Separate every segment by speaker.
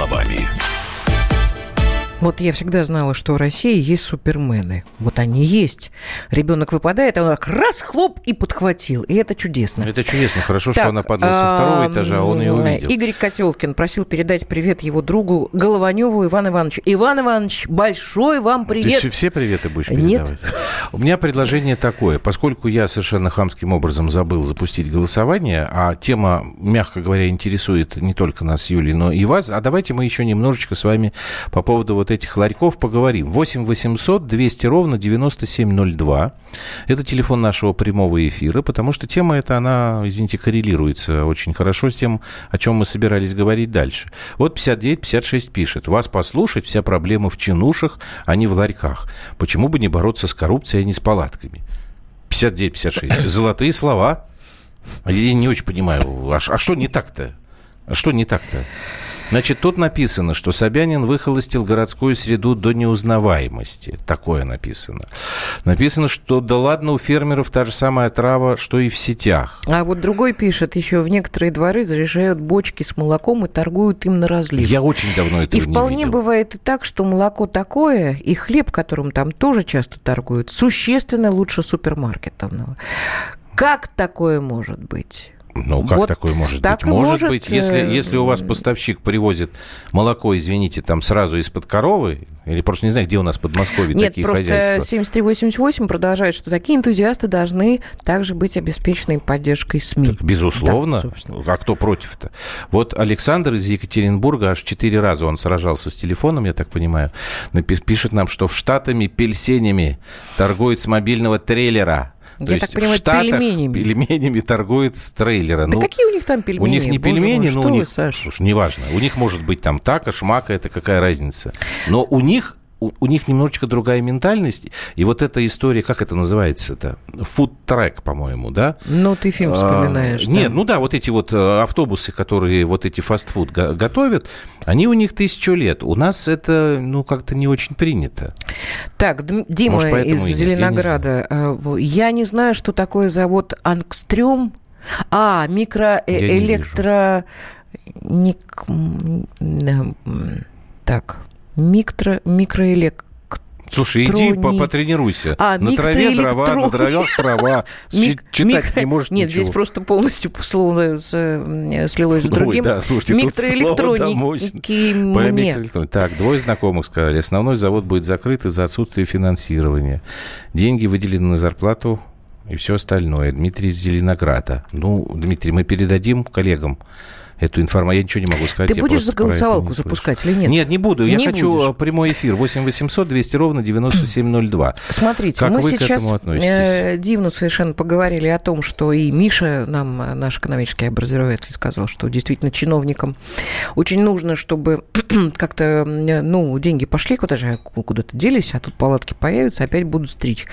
Speaker 1: словами.
Speaker 2: Вот я всегда знала, что в России есть супермены. Вот они есть. Ребенок выпадает, а он так раз, хлоп, и подхватил. И это чудесно.
Speaker 3: Это чудесно. Хорошо, что она падала со второго этажа, а он ее увидел.
Speaker 2: Игорь Котелкин просил передать привет его другу Голованеву Ивану Ивановичу. Иван Иванович, большой вам привет.
Speaker 3: Ты все приветы будешь передавать? Нет. У меня предложение такое. Поскольку я совершенно хамским образом забыл запустить голосование, а тема, мягко говоря, интересует не только нас, Юлий, но и вас, а давайте мы еще немножечко с вами по поводу вот этих ларьков поговорим. 8 800 200 ровно 9702. Это телефон нашего прямого эфира, потому что тема эта, она, извините, коррелируется очень хорошо с тем, о чем мы собирались говорить дальше. Вот 59-56 пишет. Вас послушать, вся проблема в чинушах, а не в ларьках. Почему бы не бороться с коррупцией, а не с палатками? 59-56. Золотые слова. Я не очень понимаю, а, а что не так-то? А что не так-то? Значит, тут написано, что Собянин выхолостил городскую среду до неузнаваемости. Такое написано. Написано, что да ладно, у фермеров та же самая трава, что и в сетях.
Speaker 2: А вот другой пишет, еще в некоторые дворы заряжают бочки с молоком и торгуют им на разлив.
Speaker 3: Я очень давно этого
Speaker 2: И вполне
Speaker 3: видел.
Speaker 2: бывает и так, что молоко такое, и хлеб, которым там тоже часто торгуют, существенно лучше супермаркетного. Как такое может быть?
Speaker 3: Ну, как вот такое может быть? Может, может быть, если, э, если у вас поставщик привозит молоко, извините, там сразу из-под коровы, или просто не знаю, где у нас в Подмосковье
Speaker 2: Нет,
Speaker 3: такие
Speaker 2: просто
Speaker 3: хозяйства.
Speaker 2: 7388 продолжает, что такие энтузиасты должны также быть обеспечены поддержкой СМИ. Так,
Speaker 3: безусловно. Да, а кто против-то? Вот Александр из Екатеринбурга, аж четыре раза он сражался с телефоном, я так понимаю, пишет нам, что в Штатами пельсенями торгуют с мобильного трейлера.
Speaker 2: То Я так понимаю, в Штатах пельменями.
Speaker 3: пельменями торгуют с трейлера.
Speaker 2: Да ну, какие у них там пельмени?
Speaker 3: У них не
Speaker 2: Боже
Speaker 3: пельмени,
Speaker 2: мой,
Speaker 3: но у них... Саша? Слушай, неважно. У них может быть там така, шмака, это какая разница. Но у них у, у них немножечко другая ментальность. И вот эта история, как это называется-то? Фуд-трек, по-моему, да?
Speaker 2: Ну, ты фильм а, вспоминаешь. А,
Speaker 3: да? Нет, ну да, вот эти вот э, автобусы, которые вот эти фастфуд готовят, они у них тысячу лет. У нас это, ну, как-то не очень принято.
Speaker 2: Так, Дима Может, из Зеленограда. Я не, э, я не знаю, что такое завод Ангстрем. А, микроэлектро... Ник... Так, микро, микроэлектро
Speaker 3: Слушай, иди по потренируйся. А, на траве дрова, на дровях трава. Мик... Читать не можешь
Speaker 2: Нет,
Speaker 3: ничего.
Speaker 2: здесь просто полностью слово слилось с другим.
Speaker 3: Ой, да, слушайте,
Speaker 2: Микроэлектроники мне.
Speaker 3: Так, двое знакомых сказали. Основной завод будет закрыт из-за отсутствия финансирования. Деньги выделены на зарплату и все остальное. Дмитрий из Зеленограда. Ну, Дмитрий, мы передадим коллегам эту информацию. Я ничего не могу сказать.
Speaker 2: Ты будешь за голосовалку запускать или нет?
Speaker 3: Нет, не буду. Не я хочу будешь. прямой эфир. 8 800 200 ровно 9702.
Speaker 2: Смотрите,
Speaker 3: как
Speaker 2: мы
Speaker 3: вы
Speaker 2: сейчас
Speaker 3: к этому относитесь? Э,
Speaker 2: дивно совершенно поговорили о том, что и Миша, нам наш экономический образователь, сказал, что действительно чиновникам очень нужно, чтобы как-то, ну, деньги пошли куда же, куда-то делись, а тут палатки появятся, опять будут стричь.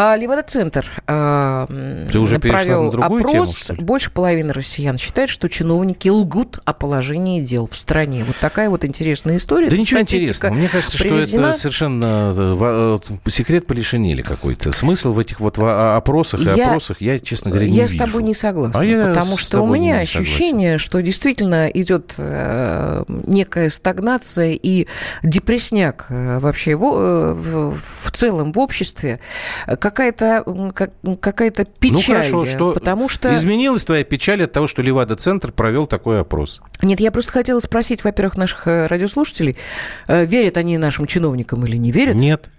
Speaker 2: А Левада-центр э,
Speaker 3: Ты уже
Speaker 2: провел
Speaker 3: на другую
Speaker 2: опрос.
Speaker 3: Тему,
Speaker 2: Больше половины россиян считает, что чиновники лгут о положении дел в стране. Вот такая вот интересная история.
Speaker 3: Да ничего интересного. Мне кажется, приведена. что это совершенно э, э, секрет полишинели какой-то. Смысл в этих вот опросах и я, опросах я, честно говоря, не
Speaker 2: я
Speaker 3: вижу.
Speaker 2: Я с тобой не согласна. А потому что у меня ощущение, что действительно идет э, некая стагнация и депресняк э, вообще в, в, в целом в обществе какая-то какая-то печаль. Ну
Speaker 3: хорошо, что
Speaker 2: потому что...
Speaker 3: изменилась твоя печаль от того, что Левада-центр провел такой опрос?
Speaker 2: Нет, я просто хотела спросить, во-первых, наших э, радиослушателей, э, верят они нашим чиновникам или не верят?
Speaker 3: Нет.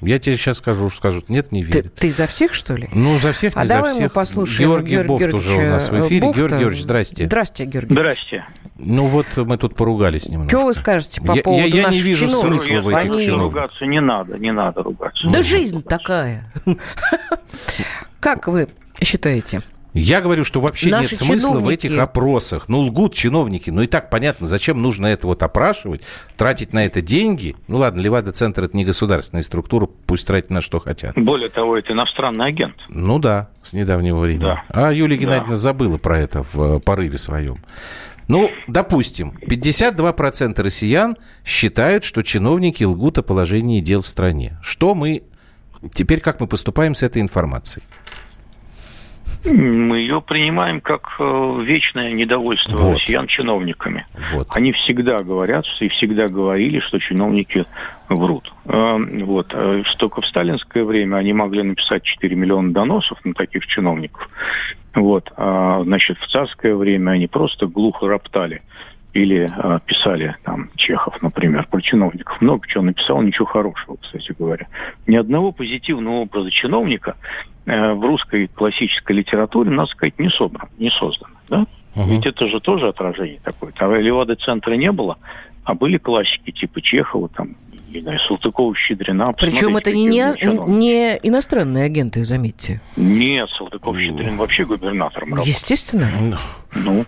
Speaker 3: Я тебе сейчас скажу, скажут, нет, не верят.
Speaker 2: Ты, ты за всех, что ли?
Speaker 3: Ну, за всех, не
Speaker 2: а
Speaker 3: за
Speaker 2: давай
Speaker 3: всех.
Speaker 2: мы послушаем
Speaker 3: Георгий Георгий Бофт уже у нас в эфире.
Speaker 2: Бофта.
Speaker 3: Георгий Георгиевич, здрасте.
Speaker 2: Здрасте, Георгий.
Speaker 4: Здрасте.
Speaker 3: Ну вот мы тут поругались немножко.
Speaker 2: Что вы скажете по
Speaker 3: я,
Speaker 2: поводу
Speaker 3: я, я
Speaker 2: наших
Speaker 3: не вижу
Speaker 2: чиновников?
Speaker 3: смысла в этих
Speaker 4: Они...
Speaker 3: чиновниках.
Speaker 4: ругаться не надо, не надо ругаться.
Speaker 2: Да жизнь такая. Как вы считаете?
Speaker 3: Я говорю, что вообще
Speaker 2: Наши
Speaker 3: нет смысла
Speaker 2: чиновники...
Speaker 3: в этих опросах. Ну, лгут чиновники. Ну, и так понятно, зачем нужно это вот опрашивать, тратить на это деньги. Ну, ладно, Левада-центр – это не государственная структура, пусть тратят на что хотят.
Speaker 4: Более того, это иностранный агент.
Speaker 3: Ну да, с недавнего времени.
Speaker 4: Да.
Speaker 3: А Юлия Геннадьевна да. забыла про это в э, порыве своем. Ну, допустим, 52% россиян считают, что чиновники лгут о положении дел в стране. Что мы... Теперь как мы поступаем с этой информацией?
Speaker 4: Мы ее принимаем как э, вечное недовольство вот. россиян чиновниками. Вот. Они всегда говорят и всегда говорили, что чиновники врут. Э, вот. Э, только в сталинское время они могли написать 4 миллиона доносов на таких чиновников. Вот. А, значит, в царское время они просто глухо роптали или э, писали там Чехов, например, про чиновников. Много чего написал, ничего хорошего, кстати говоря. Ни одного позитивного образа чиновника э, в русской классической литературе, надо сказать, не собран, не создан. Да? Угу. Ведь это же тоже отражение такое. Там Левады центра не было, а были классики типа Чехова, там, не знаю, Салтыкова, Щедрина.
Speaker 2: Причем это не, не, не иностранные агенты, заметьте.
Speaker 4: Нет, Салтыков, Щедрин вообще губернатором
Speaker 2: работал. Естественно.
Speaker 4: Ну,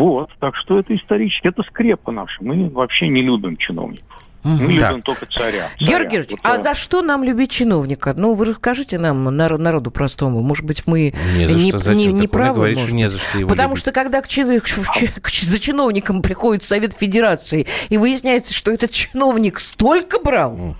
Speaker 4: вот, так что это исторически, это скрепа наша. Мы вообще не любим чиновников. Угу. Мы любим только царя. царя.
Speaker 2: Георгий Георгиевич, вот, а за что нам любить чиновника? Ну, вы расскажите нам, народу простому. Может быть, мы не, за не, что, не, не правы? Говорить, что не за что его Потому любить. что когда к, чин, к, к, к, за чиновником приходит Совет Федерации, и выясняется, что этот чиновник столько брал, mm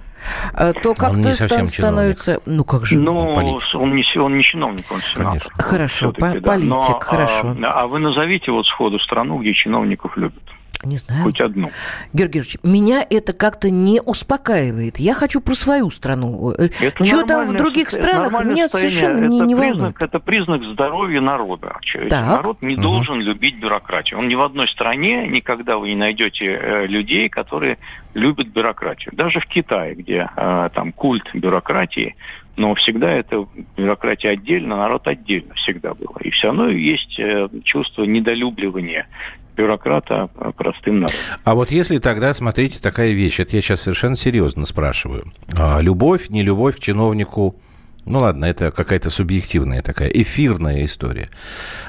Speaker 2: то как-то стан, становится... Ну, как же?
Speaker 4: Ну, он, он, не, он не чиновник, он сенатор.
Speaker 2: Конечно. Хорошо, по- да. политик, Но, а, хорошо.
Speaker 4: А, а вы назовите вот сходу страну, где чиновников любят.
Speaker 2: Не знаю.
Speaker 4: Хоть одну.
Speaker 2: Георгий Георгиевич, меня это как-то не успокаивает. Я хочу про свою страну. Э, это Что там в других странах, меня совершенно не, не признак, волнует.
Speaker 4: Это признак здоровья народа. Народ не угу. должен любить бюрократию. Он ни в одной стране, никогда вы не найдете э, людей, которые любят бюрократию. Даже в Китае, где э, там культ бюрократии, но всегда это бюрократия отдельно, народ отдельно всегда было. И все равно есть чувство недолюбливания бюрократа простым народом.
Speaker 3: А вот если тогда, смотрите, такая вещь, это я сейчас совершенно серьезно спрашиваю. А, любовь, не любовь к чиновнику, ну ладно, это какая-то субъективная такая эфирная история.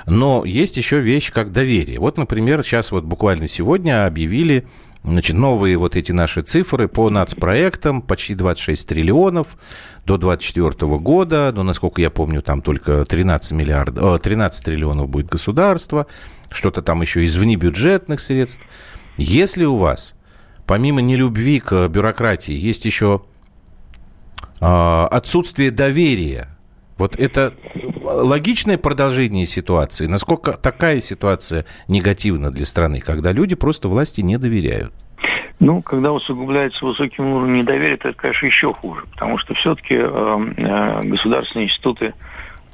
Speaker 3: Но есть еще вещь как доверие. Вот, например, сейчас вот буквально сегодня объявили Значит, новые вот эти наши цифры по нацпроектам, почти 26 триллионов до 2024 года, но, насколько я помню, там только 13, миллиардов, 13 триллионов будет государство, что-то там еще из внебюджетных средств. Если у вас, помимо нелюбви к бюрократии, есть еще э, отсутствие доверия, вот это логичное продолжение ситуации. Насколько такая ситуация негативна для страны, когда люди просто власти не доверяют?
Speaker 4: Ну, когда усугубляется высоким уровнем недоверия, это, конечно, еще хуже, потому что все-таки э, э, государственные институты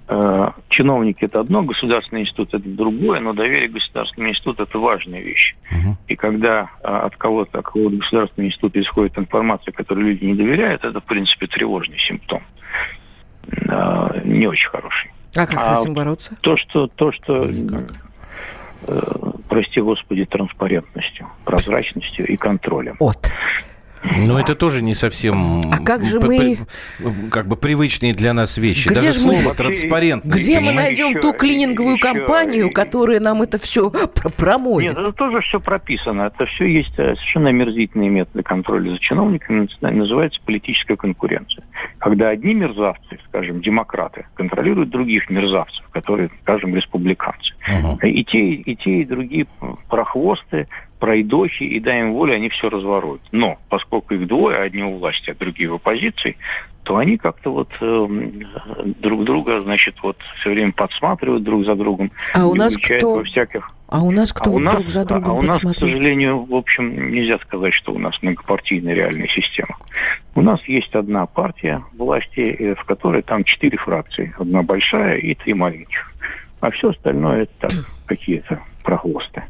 Speaker 4: Э, чиновники это одно, государственный институт это другое, но доверие к государственному институту это важная вещь. Угу. И когда э, от кого-то, от кого-то государственного института исходит информация, которой люди не доверяют, это, в принципе, тревожный симптом. Э, не очень хороший.
Speaker 2: А как а с этим бороться?
Speaker 4: То, что, то, что Никак. прости господи, транспарентностью, прозрачностью и контролем.
Speaker 2: Вот.
Speaker 3: Но это тоже не совсем...
Speaker 2: А как же мы...
Speaker 3: Как бы привычные для нас вещи. Где Даже слово мы... транспарентно.
Speaker 2: Где мы найдем еще, ту клининговую еще... компанию, которая нам это все промоет?
Speaker 4: Нет, это тоже все прописано. Это все есть э, совершенно омерзительные методы контроля за чиновниками. Называется политическая конкуренция. Когда одни мерзавцы, скажем, демократы, контролируют других мерзавцев, которые, скажем, республиканцы. Угу. И, те, и те, и другие прохвосты пройдохи, и дай им волю, они все разворуют. Но поскольку их двое, одни у власти, а другие в оппозиции, то они как-то вот э, друг друга, значит, вот все время подсматривают друг за другом.
Speaker 2: А у нас кто? Во всяких... А у нас кто а у нас, друг за другом
Speaker 4: А у нас, к сожалению, в общем, нельзя сказать, что у нас многопартийная реальная система. У нас есть одна партия власти, э, в которой там четыре фракции. Одна большая и три маленьких. А все остальное это так, какие-то прохвосты.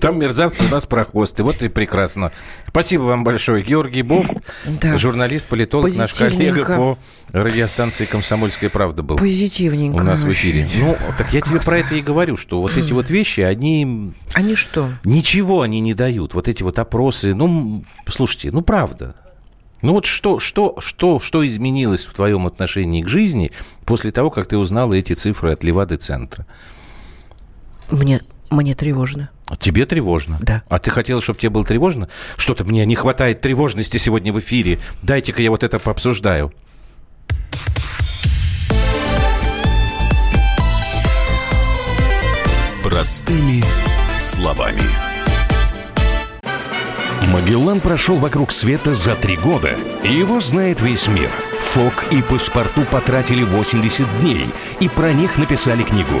Speaker 3: Там мерзавцы у нас прохвосты. Вот и прекрасно. Спасибо вам большое. Георгий Бов, да. журналист, политолог, наш коллега по радиостанции «Комсомольская правда» был.
Speaker 2: Позитивненько.
Speaker 3: У нас в эфире. Ну, так я тебе про это и говорю, что вот эти вот вещи, они...
Speaker 2: Они что?
Speaker 3: Ничего они не дают. Вот эти вот опросы. Ну, слушайте, ну правда. Ну вот что, что, что, что изменилось в твоем отношении к жизни после того, как ты узнала эти цифры от Левады-центра?
Speaker 2: Мне мне тревожно.
Speaker 3: Тебе тревожно?
Speaker 2: Да.
Speaker 3: А ты хотела, чтобы тебе было тревожно? Что-то мне не хватает тревожности сегодня в эфире. Дайте-ка я вот это пообсуждаю.
Speaker 1: Простыми словами. Магеллан прошел вокруг света за три года, и его знает весь мир – ФОК и паспорту потратили 80 дней и про них написали книгу.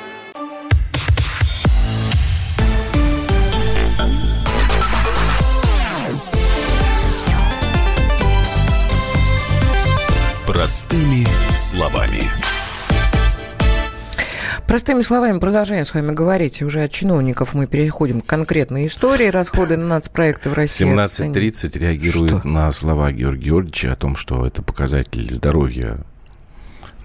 Speaker 1: Простыми словами.
Speaker 2: Простыми словами продолжаем с вами говорить. Уже от чиновников мы переходим к конкретной истории. Расходы на нацпроекты в России.
Speaker 3: 17.30 реагирует что? на слова Георгия Георгиевича о том, что это показатель здоровья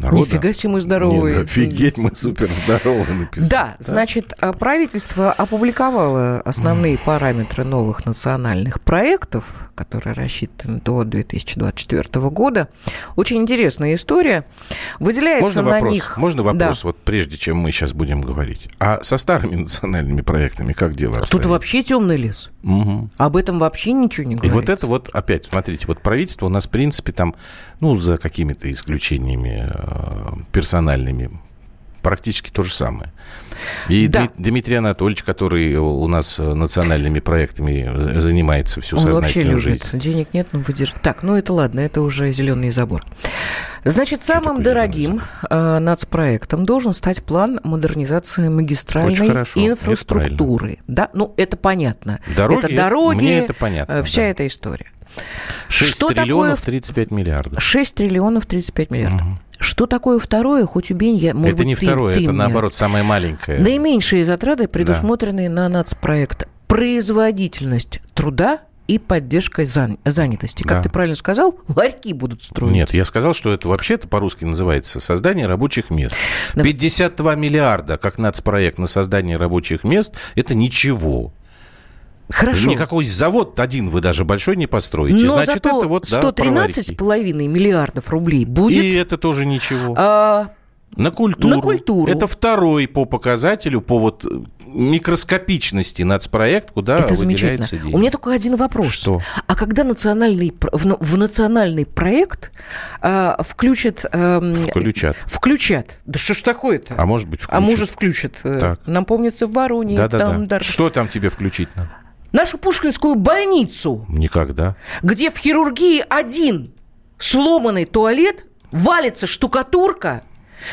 Speaker 3: народа.
Speaker 2: Нифига себе мы здоровые.
Speaker 3: Нет, офигеть, мы супер здоровы написали.
Speaker 2: Да, да, значит, а, правительство опубликовало основные параметры новых национальных проектов, которые рассчитаны до 2024 года. Очень интересная история. Выделяется
Speaker 3: Можно
Speaker 2: на
Speaker 3: вопрос?
Speaker 2: них...
Speaker 3: Можно вопрос, да. вот прежде чем мы сейчас будем говорить. А со старыми национальными проектами как дела
Speaker 2: Тут вообще темный лес.
Speaker 3: Угу.
Speaker 2: Об этом вообще ничего не говорится.
Speaker 3: И вот это вот, опять, смотрите, вот правительство у нас, в принципе, там, ну, за какими-то исключениями э, персональными, практически то же самое. И да. Дмитрий Анатольевич, который у нас национальными проектами занимается всю Он сознательную
Speaker 2: вообще любит. жизнь. Денег нет, но выдержит. Так, ну это ладно, это уже зеленый забор. Значит, самым дорогим э, нацпроектом должен стать план модернизации магистральной инфраструктуры. Да, ну это понятно.
Speaker 3: Дороги,
Speaker 2: это дороги,
Speaker 3: мне это понятно.
Speaker 2: Э, вся
Speaker 3: да.
Speaker 2: эта история.
Speaker 3: 6 Что триллионов такое... 35 миллиардов.
Speaker 2: 6 триллионов 35 миллиардов. Угу. Что такое второе, хоть убей, я, может
Speaker 3: Это
Speaker 2: быть,
Speaker 3: не
Speaker 2: ты,
Speaker 3: второе,
Speaker 2: ты
Speaker 3: это
Speaker 2: мне...
Speaker 3: наоборот самое маленькое.
Speaker 2: Наименьшие затраты, предусмотренные да. на нацпроект. Производительность труда и поддержкой зан- занятости. Как да. ты правильно сказал, ларьки будут строить.
Speaker 3: Нет, я сказал, что это вообще-то по-русски называется создание рабочих мест. Да. 52 миллиарда как нацпроект на создание рабочих мест – это ничего.
Speaker 2: Хорошо.
Speaker 3: Никакой завод один вы даже большой не построите.
Speaker 2: Но
Speaker 3: Значит,
Speaker 2: зато
Speaker 3: это вот
Speaker 2: 113,5 да, миллиардов рублей будет.
Speaker 3: И это тоже ничего.
Speaker 2: А,
Speaker 3: на культуру.
Speaker 2: На культуру.
Speaker 3: Это второй по показателю, по вот микроскопичности нацпроект, куда
Speaker 2: Это
Speaker 3: выделяется деньги.
Speaker 2: У меня только один вопрос.
Speaker 3: Что?
Speaker 2: А когда национальный, в, в национальный проект э, включат... Э,
Speaker 3: включат.
Speaker 2: Включат. Да что ж такое-то?
Speaker 3: А может быть включат.
Speaker 2: А может включат.
Speaker 3: Так.
Speaker 2: Нам помнится в Воронеже.
Speaker 3: Да, да,
Speaker 2: там
Speaker 3: да. Что там тебе включить надо?
Speaker 2: Нашу Пушкинскую больницу.
Speaker 3: Никогда.
Speaker 2: Где в хирургии один сломанный туалет, валится штукатурка,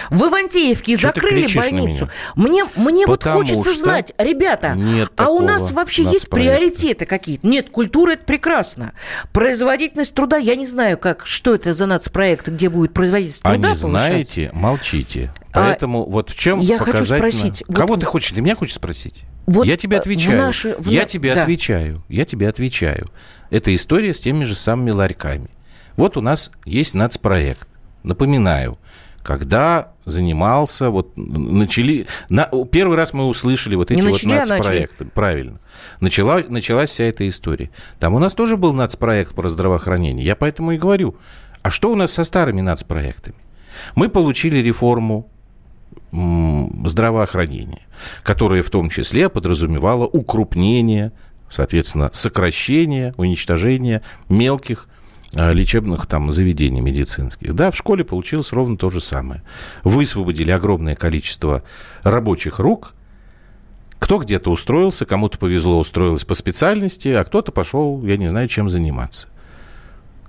Speaker 2: в Ивантеевке
Speaker 3: Что
Speaker 2: закрыли больницу. Мне, мне вот хочется знать, ребята, а у нас вообще есть приоритеты какие-то? Нет, культура это прекрасно. Производительность труда, я не знаю, как, что это за нацпроект, где будет производительность труда.
Speaker 3: А не знаете, молчите. Поэтому а, вот в чем я хочу спросить. Кого вот, ты хочешь? Ты меня хочешь спросить? Вот я тебе отвечаю. В наши, в... Я тебе да. отвечаю. Я тебе отвечаю. Это история с теми же самыми ларьками. Вот у нас есть нацпроект. Напоминаю, когда занимался, вот начали, на, первый раз мы услышали вот эти Не вот начали, а нацпроекты, а правильно. Начала, началась вся эта история. Там у нас тоже был нацпроект про здравоохранение. Я поэтому и говорю, а что у нас со старыми нацпроектами? Мы получили реформу здравоохранения, которое в том числе подразумевало укрупнение, соответственно, сокращение, уничтожение мелких лечебных там заведений медицинских. Да, в школе получилось ровно то же самое. Высвободили огромное количество рабочих рук, кто где-то устроился, кому-то повезло, устроилось по специальности, а кто-то пошел, я не знаю, чем заниматься.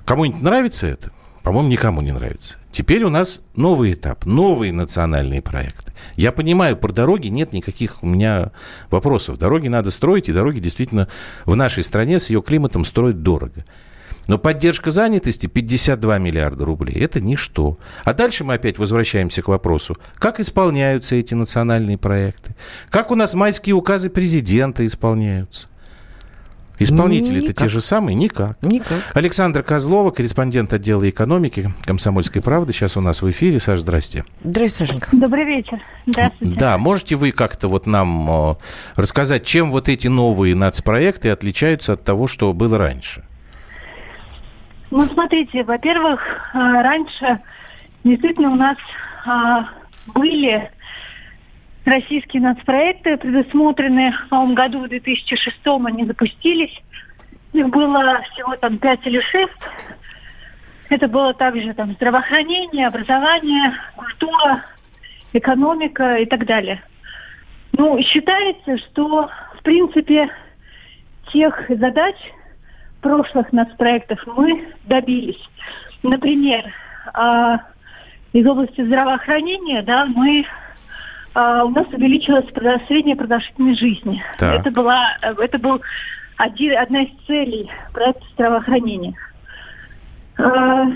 Speaker 3: Кому-нибудь нравится это? По-моему, никому не нравится. Теперь у нас новый этап, новые национальные проекты. Я понимаю, про дороги нет никаких у меня вопросов. Дороги надо строить, и дороги действительно в нашей стране с ее климатом строить дорого. Но поддержка занятости 52 миллиарда рублей – это ничто. А дальше мы опять возвращаемся к вопросу, как исполняются эти национальные проекты, как у нас майские указы президента исполняются. Исполнители-то те же самые? Никак.
Speaker 2: Никак.
Speaker 3: Александра Козлова, корреспондент отдела экономики «Комсомольской правды». Сейчас у нас в эфире. Саша, здрасте.
Speaker 2: Здравствуйте, Сашенька.
Speaker 5: Добрый вечер. Здравствуйте.
Speaker 3: Да, можете вы как-то вот нам рассказать, чем вот эти новые нацпроекты отличаются от того, что было раньше?
Speaker 5: Ну, смотрите, во-первых, раньше действительно у нас были российские нацпроекты предусмотрены. В новом году, в 2006 они запустились. Их было всего там пять или шесть. Это было также там здравоохранение, образование, культура, экономика и так далее. Ну, считается, что, в принципе, тех задач прошлых нацпроектов мы добились. Например, а, из области здравоохранения, да, мы а, у нас увеличилась средняя продолжительность жизни. Так. Это была, это был один, одна из целей проекта здравоохранения. А,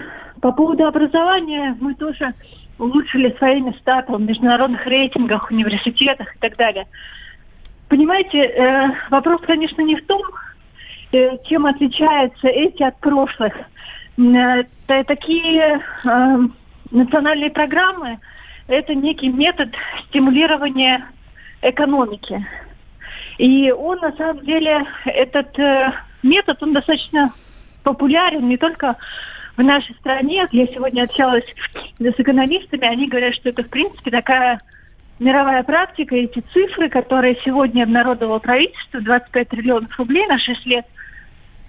Speaker 5: по поводу образования мы тоже улучшили свои места в международных рейтингах, университетах и так далее. Понимаете, э, вопрос, конечно, не в том, чем отличаются эти от прошлых. Э, такие национальные программы – это некий метод стимулирования экономики. И он, на самом деле, этот метод, он достаточно популярен не только в нашей стране. Я сегодня общалась с экономистами, они говорят, что это, в принципе, такая мировая практика. Эти цифры, которые сегодня обнародовало правительство, 25 триллионов рублей на 6 лет,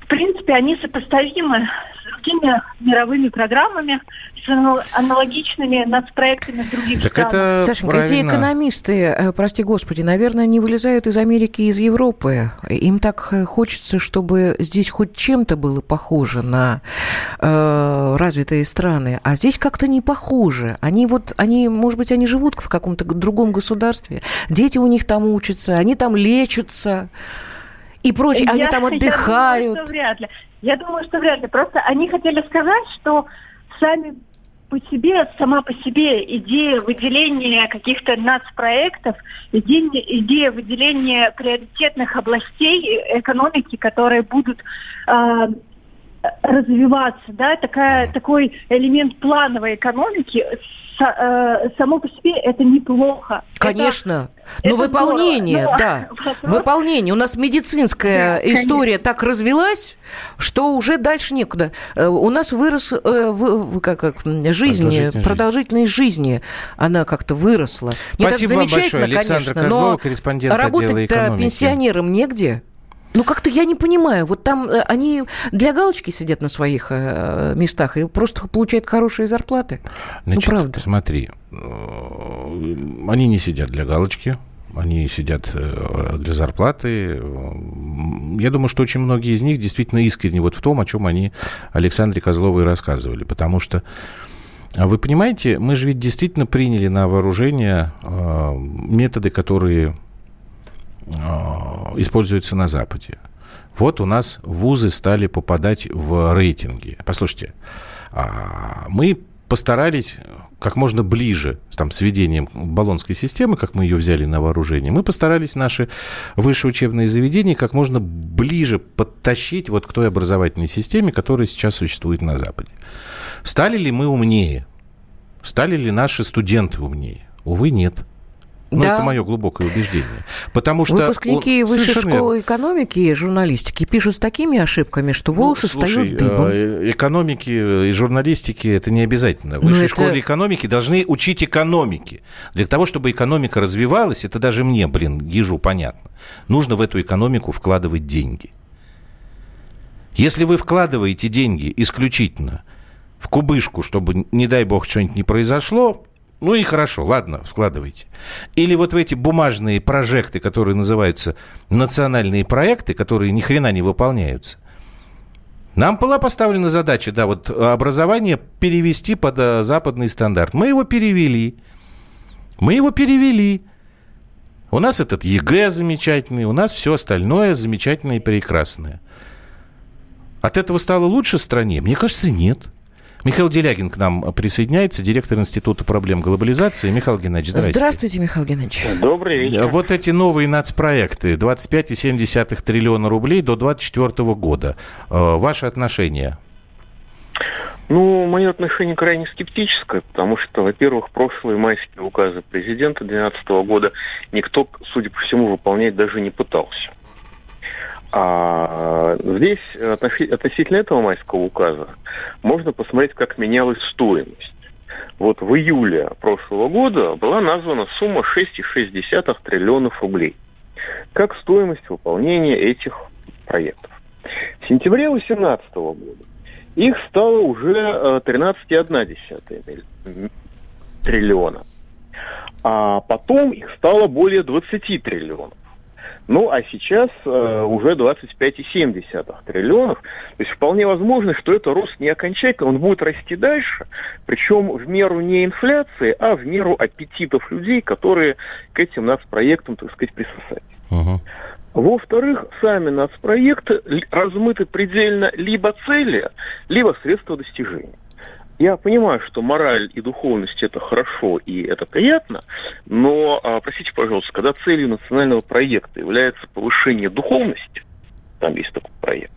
Speaker 5: принципе, они сопоставимы другими мировыми программами, с аналогичными нацпроектами других так странах.
Speaker 2: Это Сашенька, правильно. эти экономисты, э, прости господи, наверное, не вылезают из Америки и из Европы. Им так э, хочется, чтобы здесь хоть чем-то было похоже на э, развитые страны, а здесь как-то не похоже. Они вот, они, может быть, они живут в каком-то другом государстве, дети у них там учатся, они там лечатся и прочее, я, они там отдыхают.
Speaker 5: Я думаю, что вряд ли. Я думаю, что вряд ли. Просто они хотели сказать, что сами по себе, сама по себе идея выделения каких-то нацпроектов, идея, идея выделения приоритетных областей экономики, которые будут э, развиваться, да, такая, такой элемент плановой экономики само по себе это неплохо.
Speaker 2: Конечно. Это, Но это выполнение, Но... да. Вопрос... Выполнение. У нас медицинская да, история конечно. так развелась, что уже дальше некуда. Э, у нас вырос э, как, как, жизнь, продолжительность, продолжительность жизни. Она как-то выросла.
Speaker 3: Не Спасибо вам большое, Александр конечно, Козлова, корреспондент отдела экономики.
Speaker 2: пенсионерам негде. Ну, как-то я не понимаю. Вот там э, они для галочки сидят на своих э, местах и просто получают хорошие зарплаты.
Speaker 3: Ну, Значит, ну, правда. Смотри, э, они не сидят для галочки. Они сидят для зарплаты. Я думаю, что очень многие из них действительно искренне вот в том, о чем они Александре Козловой рассказывали. Потому что вы понимаете, мы же ведь действительно приняли на вооружение методы, которые а, используется на Западе. Вот у нас вузы стали попадать в рейтинги. Послушайте, а, мы постарались как можно ближе там, с введением баллонской системы, как мы ее взяли на вооружение, мы постарались наши высшие учебные заведения как можно ближе подтащить вот к той образовательной системе, которая сейчас существует на Западе. Стали ли мы умнее? Стали ли наши студенты умнее? Увы, нет. Ну, да. это мое глубокое убеждение. Потому что...
Speaker 2: Выпускники он... высшей школы экономики и журналистики пишут с такими ошибками, что волосы ну, слушай, встают дыбом.
Speaker 3: Э, экономики и журналистики это не обязательно. В высшей это... школе экономики должны учить экономики. Для того, чтобы экономика развивалась, это даже мне, блин, ежу понятно, нужно в эту экономику вкладывать деньги. Если вы вкладываете деньги исключительно в кубышку, чтобы, не дай бог, что-нибудь не произошло, ну и хорошо, ладно, вкладывайте. Или вот в эти бумажные прожекты, которые называются национальные проекты, которые ни хрена не выполняются. Нам была поставлена задача, да, вот образование перевести под э, западный стандарт. Мы его перевели. Мы его перевели. У нас этот ЕГЭ замечательный, у нас все остальное замечательное и прекрасное. От этого стало лучше стране? Мне кажется, нет. Михаил Делягин к нам присоединяется, директор Института проблем глобализации. Михаил Геннадьевич, здравствуйте.
Speaker 2: Здравствуйте, Михаил Геннадьевич.
Speaker 4: Добрый вечер.
Speaker 3: Вот эти новые нацпроекты, 25,7 триллиона рублей до 2024 года. Э, Ваши отношения?
Speaker 4: Ну, мое отношение крайне скептическое, потому что, во-первых, прошлые майские указы президента 2012 года никто, судя по всему, выполнять даже не пытался. А здесь относительно этого майского указа можно посмотреть, как менялась стоимость.
Speaker 6: вот в июле прошлого года была названа сумма 6,6 триллионов рублей как стоимость выполнения этих проектов. В сентябре 2018 года их стало уже 13,1 э, триллиона. А потом их стало более 20 триллионов. Ну, а сейчас э, уже 25,7 триллионов. То есть вполне возможно, что это рост не окончательный, он будет расти дальше, причем в меру не инфляции, а в меру аппетитов людей, которые к этим нацпроектам, так сказать, присосались. Uh-huh. Во-вторых, сами нацпроекты размыты предельно либо цели, либо средства достижения. Я понимаю, что мораль и духовность это хорошо и это приятно, но, а, простите, пожалуйста, когда целью национального проекта является повышение духовности, там есть такой проект,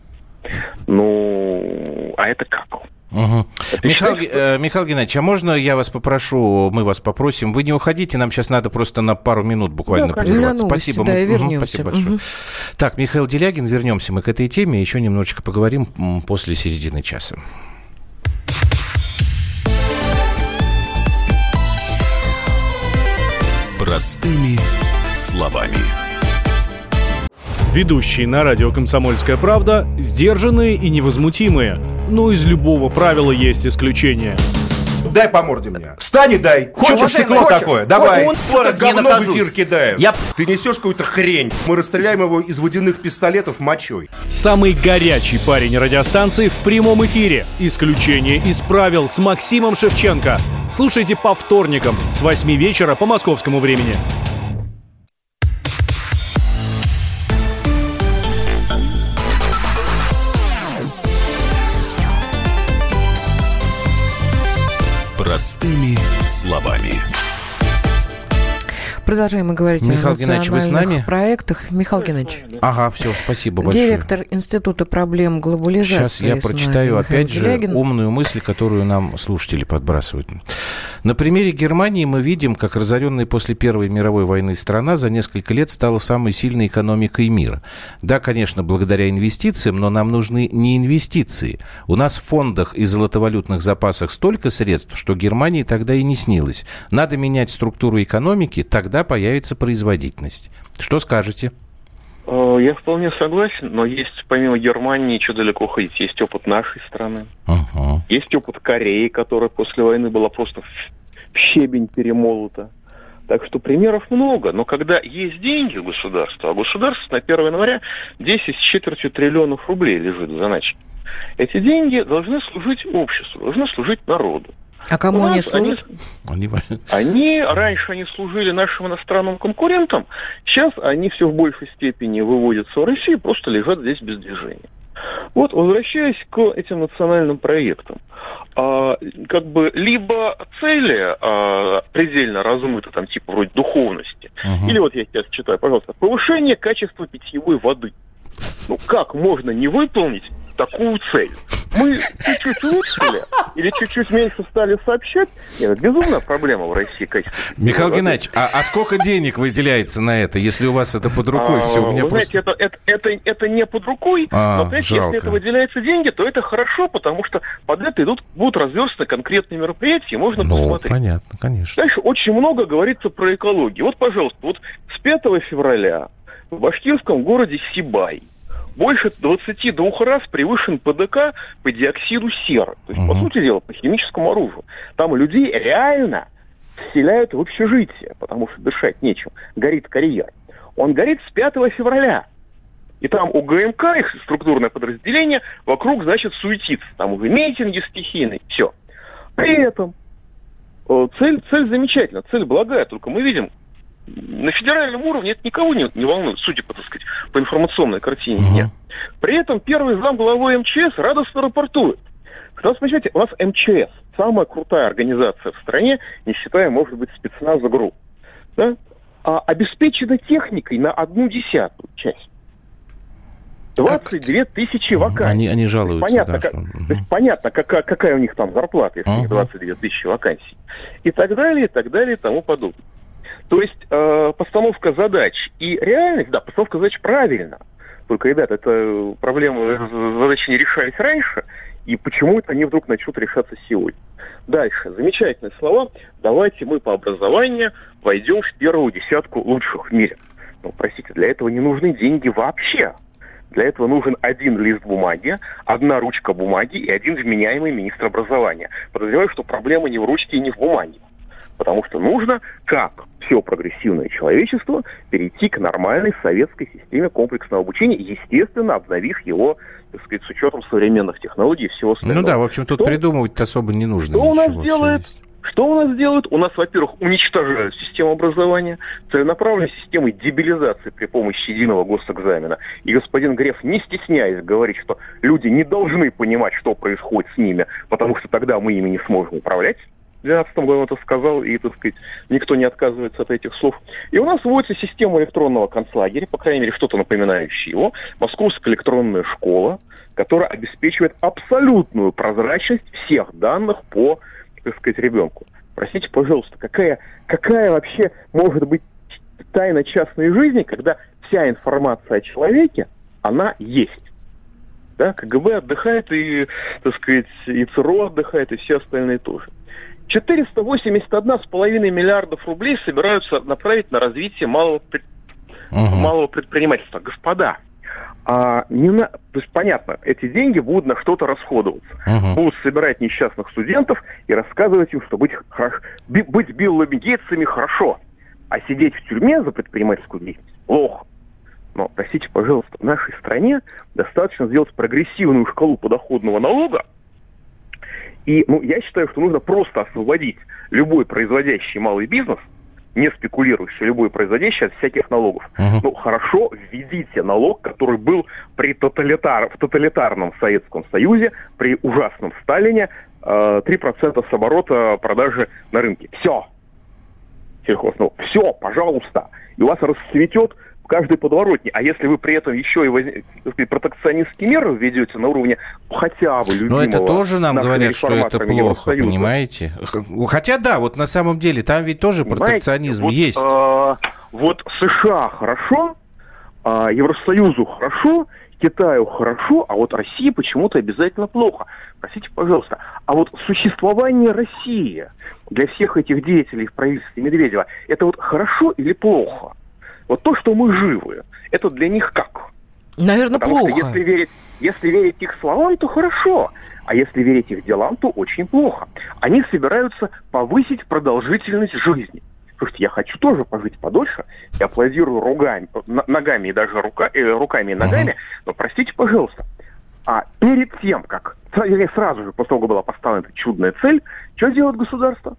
Speaker 6: ну, а это как?
Speaker 3: Угу. Михаил, считаешь, э, Михаил Геннадьевич, а можно я вас попрошу, мы вас попросим, вы не уходите, нам сейчас надо просто на пару минут буквально да, прерваться. Спасибо.
Speaker 2: Да, мы, угу,
Speaker 3: спасибо большое. Угу. Так, Михаил Делягин, вернемся мы к этой теме, еще немножечко поговорим после середины часа.
Speaker 1: Простыми словами.
Speaker 7: Ведущие на радио «Комсомольская правда» сдержанные и невозмутимые. Но из любого правила есть исключение.
Speaker 8: Дай по морде мне. Встань и дай. Хочешь стекло хочешь? такое? Давай. Он Что ты говно в эфир кидаешь? Я... Ты несешь какую-то хрень. Мы расстреляем его из водяных пистолетов мочой.
Speaker 7: Самый горячий парень радиостанции в прямом эфире. Исключение из правил с Максимом Шевченко. Слушайте по вторникам с 8 вечера по московскому времени.
Speaker 1: Простыми словами.
Speaker 2: Продолжаем мы говорить Михаил о Геннадьевич, вы с нами? проектах. Михаил Геннадьевич.
Speaker 3: Ага, все, спасибо большое.
Speaker 2: Директор Института проблем глобализации.
Speaker 3: Сейчас я прочитаю опять Делягин. же умную мысль, которую нам слушатели подбрасывают. На примере Германии мы видим, как разоренная после Первой мировой войны страна за несколько лет стала самой сильной экономикой мира. Да, конечно, благодаря инвестициям, но нам нужны не инвестиции. У нас в фондах и золотовалютных запасах столько средств, что Германии тогда и не снилось. Надо менять структуру экономики, тогда появится производительность. Что скажете?
Speaker 6: Э, я вполне согласен, но есть помимо Германии еще далеко ходить. Есть опыт нашей страны. Uh-huh. Есть опыт Кореи, которая после войны была просто в щебень перемолота. Так что примеров много, но когда есть деньги у государства, а государство на 1 января 10 с четвертью триллионов рублей лежит в заначке, эти деньги должны служить обществу, должны служить народу.
Speaker 2: А кому они служат?
Speaker 6: Они... они раньше они служили нашим иностранным конкурентам, сейчас они все в большей степени выводятся в Россию, просто лежат здесь без движения. Вот, возвращаясь к этим национальным проектам, а, как бы либо цели а, предельно размыты, там, типа вроде духовности, uh-huh. или вот я сейчас читаю, пожалуйста, повышение качества питьевой воды. Ну, как можно не выполнить такую цель? Мы чуть-чуть улучшили или чуть-чуть меньше стали сообщать? Нет, это безумная проблема в России качество.
Speaker 3: Михаил Геннадьевич, а, а сколько денег выделяется на это, если у вас это под рукой а, все?
Speaker 6: У меня вы просто... знаете, это, это, это, это не под рукой, а, но, знаете, если это выделяются деньги, то это хорошо, потому что под это идут, будут разверстаны конкретные мероприятия, можно ну, посмотреть.
Speaker 3: понятно, конечно.
Speaker 6: Дальше очень много говорится про экологию. Вот, пожалуйста, вот с 5 февраля в башкирском городе Сибай – больше 22 раз превышен ПДК по диоксиду серы. То есть, угу. по сути дела, по химическому оружию. Там людей реально вселяют в общежитие, потому что дышать нечем. Горит карьер. Он горит с 5 февраля. И там у ГМК, их структурное подразделение, вокруг, значит, суетится. Там уже митинги стихийные, все. При этом э, цель, цель замечательная, цель благая, только мы видим, на федеральном уровне это никого не, не волнует, судя по, так сказать, по информационной картине uh-huh. нет. При этом первый зам главы МЧС радостно рапортует. Что, понимаете, у нас МЧС самая крутая организация в стране, не считая, может быть, спецназа ГРУ. Да? А обеспечена техникой на одну десятую часть. 22 тысячи вакансий.
Speaker 3: Они, они жалуются.
Speaker 6: Понятно, да, как, что... то есть понятно какая, какая у них там зарплата, если uh-huh. у них 22 тысячи вакансий. И так далее, и так далее, и тому подобное. То есть э, постановка задач и реальность, да, постановка задач правильно. Только, ребят, это проблемы, задачи не решались раньше, И почему это они вдруг начнут решаться сегодня? Дальше. Замечательные слова. Давайте мы по образованию войдем в первую десятку лучших в мире. Ну, простите, для этого не нужны деньги вообще. Для этого нужен один лист бумаги, одна ручка бумаги и один вменяемый министр образования. Подозреваю, что проблема не в ручке и не в бумаге. Потому что нужно, как все прогрессивное человечество, перейти к нормальной советской системе комплексного обучения, естественно, обновив его, так сказать, с учетом современных технологий и всего остального.
Speaker 3: Ну да, в общем, тут что, придумывать особо не нужно.
Speaker 6: Что у нас делает что у нас делают? У нас, во-первых, уничтожают систему образования, целенаправленной системой дебилизации при помощи единого госэкзамена. И господин Греф, не стесняясь, говорит, что люди не должны понимать, что происходит с ними, потому что тогда мы ими не сможем управлять. В 2012 году он это сказал, и, так сказать, никто не отказывается от этих слов. И у нас вводится система электронного концлагеря, по крайней мере, что-то напоминающее его, Московская электронная школа, которая обеспечивает абсолютную прозрачность всех данных по так сказать, ребенку. Простите, пожалуйста, какая, какая вообще может быть тайна частной жизни, когда вся информация о человеке, она есть. Да, КГБ отдыхает, и, так сказать, и ЦРУ отдыхает, и все остальные тоже. 481,5 миллиардов рублей собираются направить на развитие малого, пред... угу. малого предпринимательства. Господа, а не на... То есть, понятно, эти деньги будут на что-то расходоваться. Uh-huh. Будут собирать несчастных студентов и рассказывать им, что быть, хорош... быть Биллами Гейтсами хорошо, а сидеть в тюрьме за предпринимательскую деятельность плохо. Но, простите, пожалуйста, в нашей стране достаточно сделать прогрессивную шкалу подоходного налога, и ну, я считаю, что нужно просто освободить любой производящий малый бизнес – не спекулирующий, любой производящий от всяких налогов. Uh-huh. Ну, хорошо, введите налог, который был при тоталитар, в тоталитарном Советском Союзе, при ужасном Сталине, э, 3% с оборота продажи на рынке. Все. Сельхоз, ну, все, пожалуйста. И у вас расцветет в каждой подворотне. А если вы при этом еще и воз... сказать, протекционистские меры введете на уровне хотя бы любимого...
Speaker 3: Но это тоже нам говорят, что это плохо, понимаете? Хотя да, вот на самом деле там ведь тоже понимаете? протекционизм вот, есть.
Speaker 6: Э, вот США хорошо, э, Евросоюзу хорошо, Китаю хорошо, а вот России почему-то обязательно плохо. Простите, пожалуйста, а вот существование России для всех этих деятелей в правительстве Медведева, это вот хорошо или плохо? Вот то, что мы живы, это для них как?
Speaker 2: Наверное, Потому плохо.
Speaker 6: Что если верить, если верить их словам, то хорошо. А если верить их делам, то очень плохо. Они собираются повысить продолжительность жизни. Слушайте, я хочу тоже пожить подольше. Я аплодирую ругами, ногами и даже рука, э, руками и ногами. Uh-huh. Но простите, пожалуйста, а перед тем, как сразу же, после того, как была поставлена эта чудная цель, что делает государство?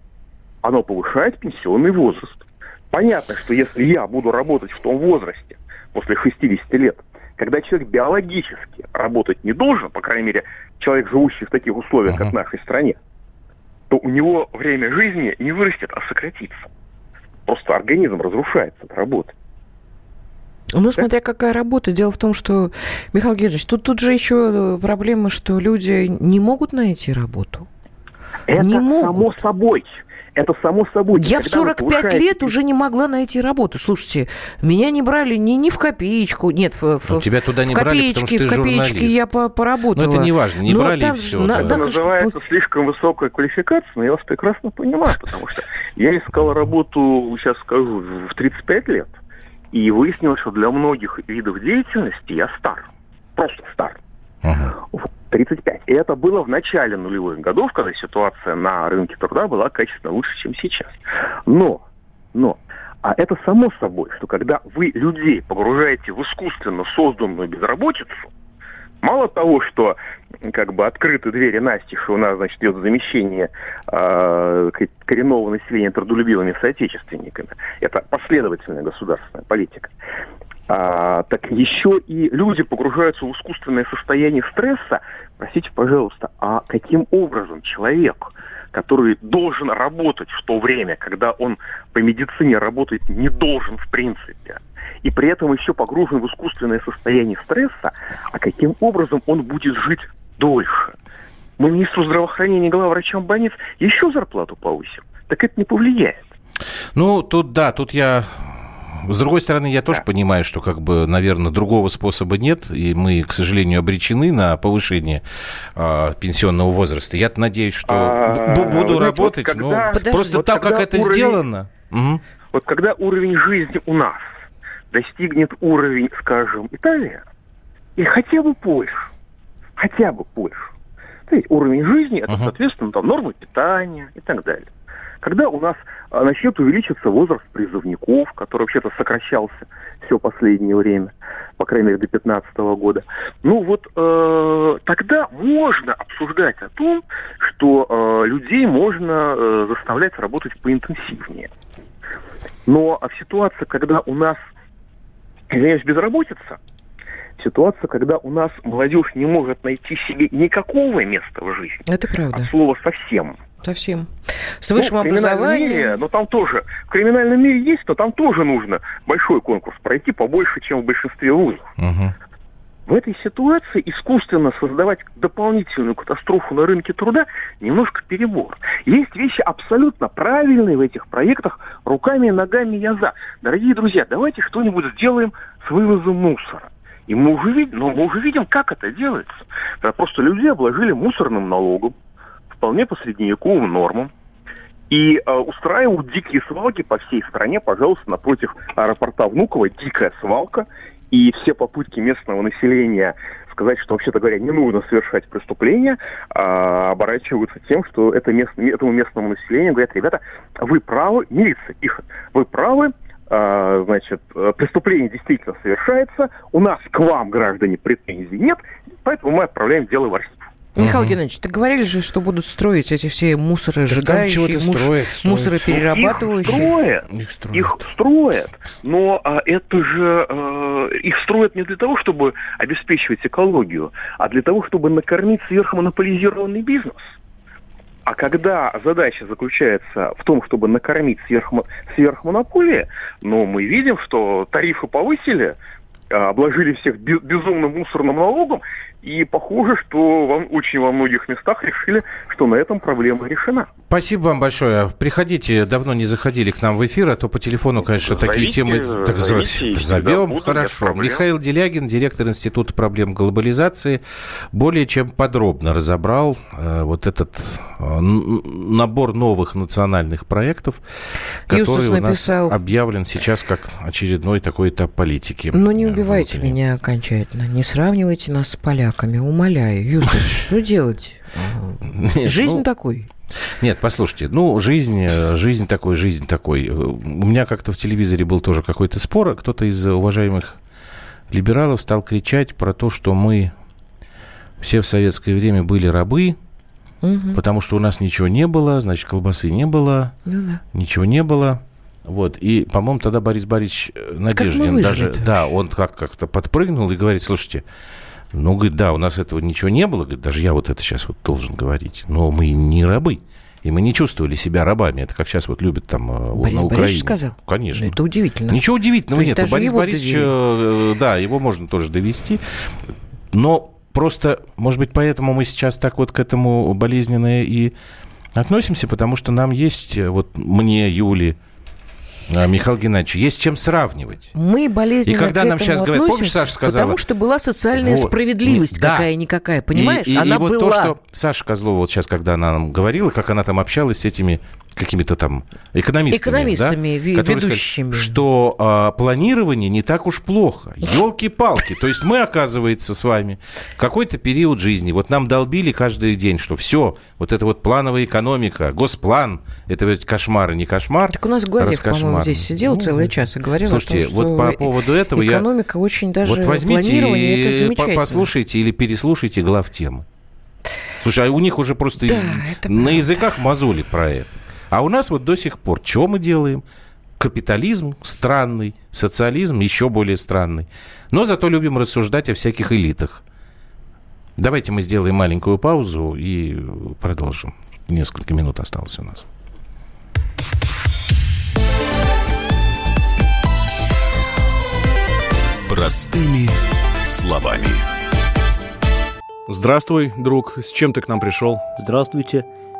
Speaker 6: Оно повышает пенсионный возраст. Понятно, что если я буду работать в том возрасте, после 60 лет, когда человек биологически работать не должен, по крайней мере, человек, живущий в таких условиях, uh-huh. как в нашей стране, то у него время жизни не вырастет, а сократится. Просто организм разрушается от работы.
Speaker 2: Ну, смотря какая работа. Дело в том, что, Михаил Георгиевич, тут, тут же еще проблема, что люди не могут найти работу.
Speaker 6: Это не могут. само собой. Это само собой.
Speaker 2: Я в 45 повышаете... лет уже не могла найти работу. Слушайте, меня не брали ни, ни в копеечку. Нет, в,
Speaker 3: в, тебя туда не в брали, потому что ты
Speaker 2: в копеечке я поработала.
Speaker 3: Но это не важно, не но брали там, все.
Speaker 6: На, это да, называется слишком высокая квалификация, но я вас прекрасно понимаю, потому что я искал работу, сейчас скажу, в 35 лет. И выяснилось, что для многих видов деятельности я стар. Просто стар. Ага. 35. И это было в начале нулевых годов, когда ситуация на рынке труда была качественно лучше, чем сейчас. Но, но, а это само собой, что когда вы людей погружаете в искусственно созданную безработицу, мало того, что как бы открыты двери настежь, и у нас, значит, идет замещение э, коренного населения трудолюбивыми соотечественниками. Это последовательная государственная политика а, так еще и люди погружаются в искусственное состояние стресса. Простите, пожалуйста, а каким образом человек, который должен работать в то время, когда он по медицине работать не должен в принципе, и при этом еще погружен в искусственное состояние стресса, а каким образом он будет жить дольше? Мы министру здравоохранения главврачам больниц еще зарплату повысим. Так это не повлияет.
Speaker 3: Ну, тут да, тут я С другой стороны, я тоже да. понимаю, что, как бы, наверное, другого способа нет, и мы, к сожалению, обречены на повышение э, пенсионного возраста. Я надеюсь, что а, буду работать, вот когда, но просто вот так, как это уровень, сделано.
Speaker 6: Угу. Вот когда уровень жизни у нас достигнет уровень, скажем, Италия, или хотя бы Польша, хотя бы Польша, то есть уровень жизни, это, uh соответственно, там, нормы питания и так далее. Когда у нас а, начнет увеличиться возраст призывников, который вообще-то сокращался все последнее время, по крайней мере, до 2015 года, ну вот э, тогда можно обсуждать о том, что э, людей можно э, заставлять работать поинтенсивнее. Но в ситуации, когда у нас, извиняюсь, безработица, ситуация, когда у нас молодежь не может найти себе никакого места в жизни.
Speaker 2: Это правда.
Speaker 6: От слова совсем.
Speaker 2: Совсем. С высшим ну, образованием.
Speaker 6: Мире, но там тоже. В криминальном мире есть, но там тоже нужно большой конкурс пройти побольше, чем в большинстве вузов. Угу. В этой ситуации искусственно создавать дополнительную катастрофу на рынке труда немножко перебор. Есть вещи абсолютно правильные в этих проектах, руками и ногами я за. Дорогие друзья, давайте что-нибудь сделаем с вывозом мусора. И мы уже видим, но мы уже видим, как это делается. Когда просто людей обложили мусорным налогом, вполне по средневековым нормам, и э, устраивают дикие свалки по всей стране. Пожалуйста, напротив аэропорта Внуково дикая свалка. И все попытки местного населения сказать, что, вообще-то говоря, не нужно совершать преступления, а, оборачиваются тем, что это мест, этому местному населению говорят, ребята, вы правы, милиция пишет, вы правы, а, значит, преступление действительно совершается, у нас к вам, граждане, претензий нет, поэтому мы отправляем дело в архив.
Speaker 2: Михаил угу. Геннадьевич, ты говорили же, что будут строить эти все мусоросжигающие, муш... строят, мусороперерабатывающие.
Speaker 6: Их строят. Их строят. Но а, это же а, их строят не для того, чтобы обеспечивать экологию, а для того, чтобы накормить сверхмонополизированный бизнес. А когда задача заключается в том, чтобы накормить сверхмо... сверхмонополии, ну, мы видим, что тарифы повысили, а, обложили всех безумным мусорным налогом, и похоже, что вам очень во многих местах решили, что на этом проблема решена.
Speaker 3: Спасибо вам большое. Приходите, давно не заходили к нам в эфир, а то по телефону, конечно, зовите, такие темы... Так, зовите, зовем, буду, хорошо. Михаил Делягин, директор Института проблем глобализации, более чем подробно разобрал э, вот этот э, набор новых национальных проектов, который у нас объявлен сейчас как очередной такой этап политики.
Speaker 2: Ну, не убивайте меня окончательно, не сравнивайте нас с поляками собаками, умоляю. Юстас, что делать? Жизнь ну, такой.
Speaker 3: Нет, послушайте, ну, жизнь, жизнь такой, жизнь такой. У меня как-то в телевизоре был тоже какой-то спор, а кто-то из уважаемых либералов стал кричать про то, что мы все в советское время были рабы, угу. потому что у нас ничего не было, значит, колбасы не было, ну, да. ничего не было. Вот, и, по-моему, тогда Борис Борисович Надеждин даже, да, он как- как-то подпрыгнул и говорит, слушайте, ну, говорит, да, у нас этого ничего не было, говорит, даже я вот это сейчас вот должен говорить, но мы не рабы. И мы не чувствовали себя рабами. Это как сейчас вот любят там
Speaker 2: э, Борис на Украине. Борисович сказал?
Speaker 3: Конечно.
Speaker 2: Это удивительно.
Speaker 3: Ничего удивительного нет. Борис Борисович, довели. Э, да, его можно тоже довести. Но просто, может быть, поэтому мы сейчас так вот к этому болезненно и относимся, потому что нам есть, э, вот мне, Юле, Михаил Геннадьевич, есть чем сравнивать.
Speaker 2: Мы болезненно
Speaker 3: И когда нам сейчас говорят, помнишь,
Speaker 2: Саша сказала? Потому что была социальная вот, справедливость да. какая-никакая, понимаешь?
Speaker 3: И, и, она и вот была. то, что Саша Козлова вот сейчас, когда она нам говорила, как она там общалась с этими какими-то там экономистами,
Speaker 2: экономистами
Speaker 3: да,
Speaker 2: ведущими.
Speaker 3: Сказали, что а, планирование не так уж плохо. Елки-палки. То есть мы, оказывается, с вами какой-то период жизни, вот нам долбили каждый день, что все, вот это вот плановая экономика, госплан, это ведь кошмар не кошмар.
Speaker 2: Так у нас Глазев, по-моему, здесь сидел ну, целый час и говорил
Speaker 3: слушайте,
Speaker 2: о том,
Speaker 3: что вот по поводу этого
Speaker 2: экономика я... очень даже
Speaker 3: вот возьмите и послушайте или переслушайте глав темы. Слушай, а у них уже просто да, на языках мозоли про это. А у нас вот до сих пор, что мы делаем? Капитализм странный, социализм еще более странный. Но зато любим рассуждать о всяких элитах. Давайте мы сделаем маленькую паузу и продолжим. Несколько минут осталось у нас.
Speaker 7: Простыми словами. Здравствуй, друг. С чем ты к нам пришел?
Speaker 9: Здравствуйте.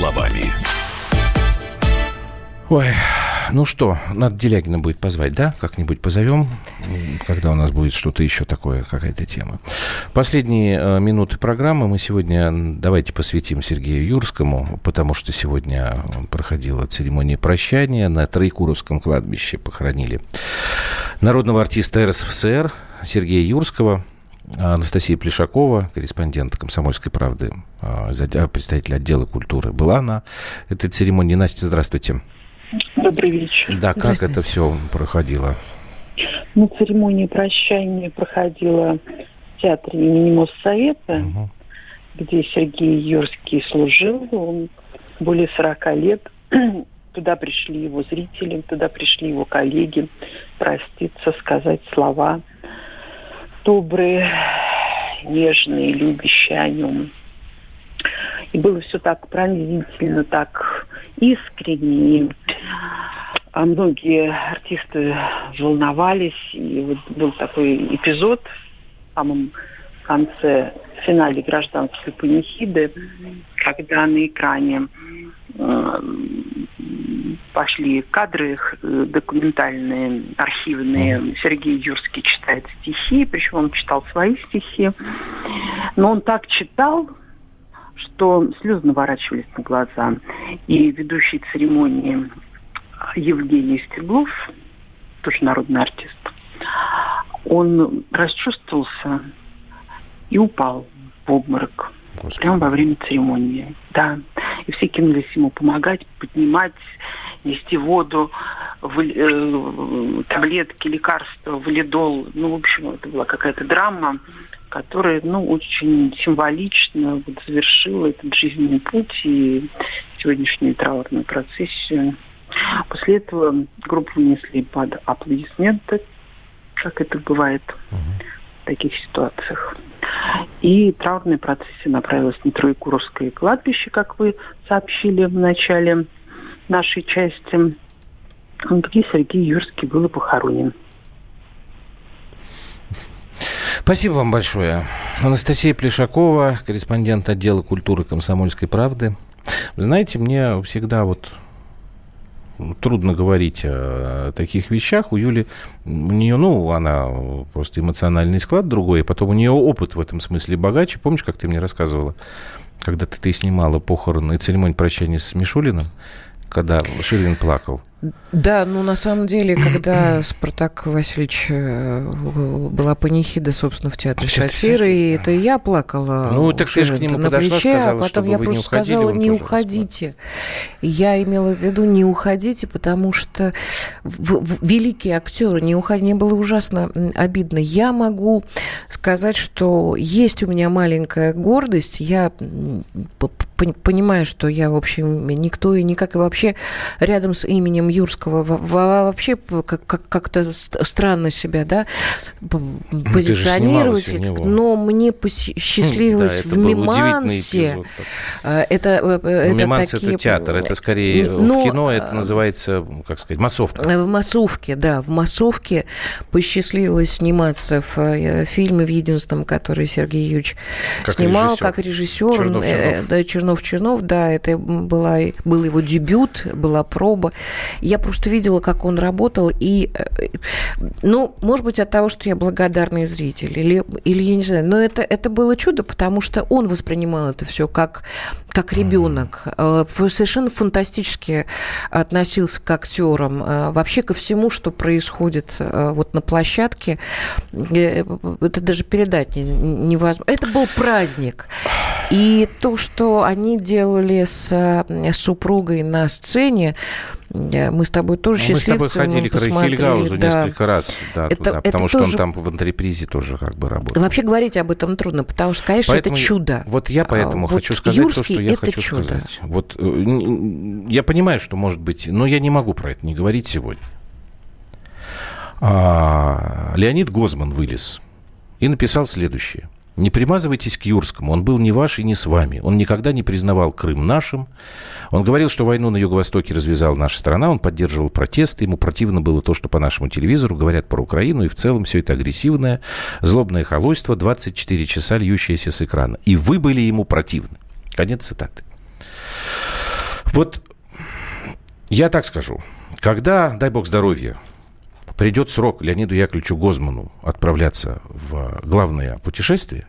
Speaker 1: Словами.
Speaker 3: Ой, ну что, надо Делягина будет позвать, да? Как-нибудь позовем, когда у нас будет что-то еще такое, какая-то тема. Последние э, минуты программы мы сегодня давайте посвятим Сергею Юрскому, потому что сегодня проходила церемония прощания. На Троекуровском кладбище похоронили народного артиста РСФСР Сергея Юрского. Анастасия Плешакова, корреспондент «Комсомольской правды», а, представитель отдела культуры, была на этой церемонии. Настя, здравствуйте.
Speaker 10: Добрый вечер.
Speaker 3: Да, как это все проходило?
Speaker 10: Ну, церемония прощания проходила в театре имени Моссовета, угу. где Сергей Юрский служил. Он более 40 лет. Туда пришли его зрители, туда пришли его коллеги проститься, сказать слова добрые, нежные, любящие о нем. И было все так пронзительно, так искренне. А многие артисты волновались. И вот был такой эпизод в самом конце, в финале гражданской панихиды, когда на экране э, пошли кадры э, документальные, архивные. Сергей Юрский читает стихи, причем он читал свои стихи. Но он так читал, что слезы наворачивались на глаза. И ведущий церемонии Евгений Стеглов, тоже народный артист, он расчувствовался и упал в обморок. Господи. Прямо во время церемонии. Да. И все кинулись ему помогать, поднимать, нести воду, э, таблетки, лекарства, валидол. Ну, в общем, это была какая-то драма которая ну, очень символично вот, завершила этот жизненный путь и сегодняшнюю траурную процессию. После этого группу внесли под аплодисменты, как это бывает таких ситуациях. И траурная процессия направилась на Троекуровское кладбище, как вы сообщили в начале нашей части, где Сергей Юрский был похоронен.
Speaker 3: Спасибо вам большое. Анастасия Плешакова, корреспондент отдела культуры комсомольской правды. Вы знаете, мне всегда вот трудно говорить о таких вещах. У Юли, у нее, ну, она просто эмоциональный склад другой, и потом у нее опыт в этом смысле богаче. Помнишь, как ты мне рассказывала, когда ты, ты снимала похороны и церемонию прощания с Мишулиным, когда Ширин плакал?
Speaker 2: Да, ну на самом деле, когда Спартак Васильевич э, была панихида, собственно, в театре Шафира, и это я плакала.
Speaker 3: Ну, так ты же к нему
Speaker 2: на
Speaker 3: подошла,
Speaker 2: плече,
Speaker 3: сказала,
Speaker 2: а потом я просто уходили, сказала, не уходите. Я имела в виду, не уходите, потому что великие актеры, не уходи, мне было ужасно обидно. Я могу сказать, что есть у меня маленькая гордость, я понимаю, что я, в общем, никто и никак, и вообще рядом с именем Юрского вообще как-то странно себя, да, ну, позиционировать. Но мне посчастливилось да, в Мимансе.
Speaker 3: А, это, э, э, это Миманс такие... это театр, это скорее ну, в кино это а, называется, как сказать, массовка.
Speaker 2: В массовке, да, в массовке посчастливилось сниматься в э, фильме в единственном, который Сергей Юрьевич как снимал режиссер. как режиссер. Чернов-Чернов. Да, Чернов-Чернов, да, это была, был его дебют, была проба. Я просто видела, как он работал, и, э, ну, может быть, от того, что я благодарный зритель, или, или я не знаю, но это, это было чудо, потому что он воспринимал это все как, как ребенок. Э, совершенно фантастически относился к актерам, э, вообще ко всему, что происходит вот на площадке. Это даже передать невозможно. Это был праздник. И то, что они делали с супругой на сцене, Мы с тобой тоже
Speaker 3: ну, Мы с тобой ходили к Хильгаузу да. несколько раз, да, это, туда, потому это что тоже... он там в антрепризе тоже как бы работает.
Speaker 2: Вообще говорить об этом трудно, потому что, конечно, поэтому, это чудо.
Speaker 3: Вот я поэтому вот хочу сказать Юрский то, что я хочу чудо. сказать. Вот э, я понимаю, что может быть, но я не могу про это не говорить сегодня. А, Леонид Гозман вылез и написал следующее. Не примазывайтесь к Юрскому, он был не ваш и не с вами. Он никогда не признавал Крым нашим. Он говорил, что войну на Юго-Востоке развязала наша страна, он поддерживал протесты, ему противно было то, что по нашему телевизору говорят про Украину, и в целом все это агрессивное, злобное холойство, 24 часа льющееся с экрана. И вы были ему противны. Конец цитаты. Вот я так скажу. Когда, дай бог здоровья, придет срок Леониду Яковлевичу Гозману отправляться в главное путешествие,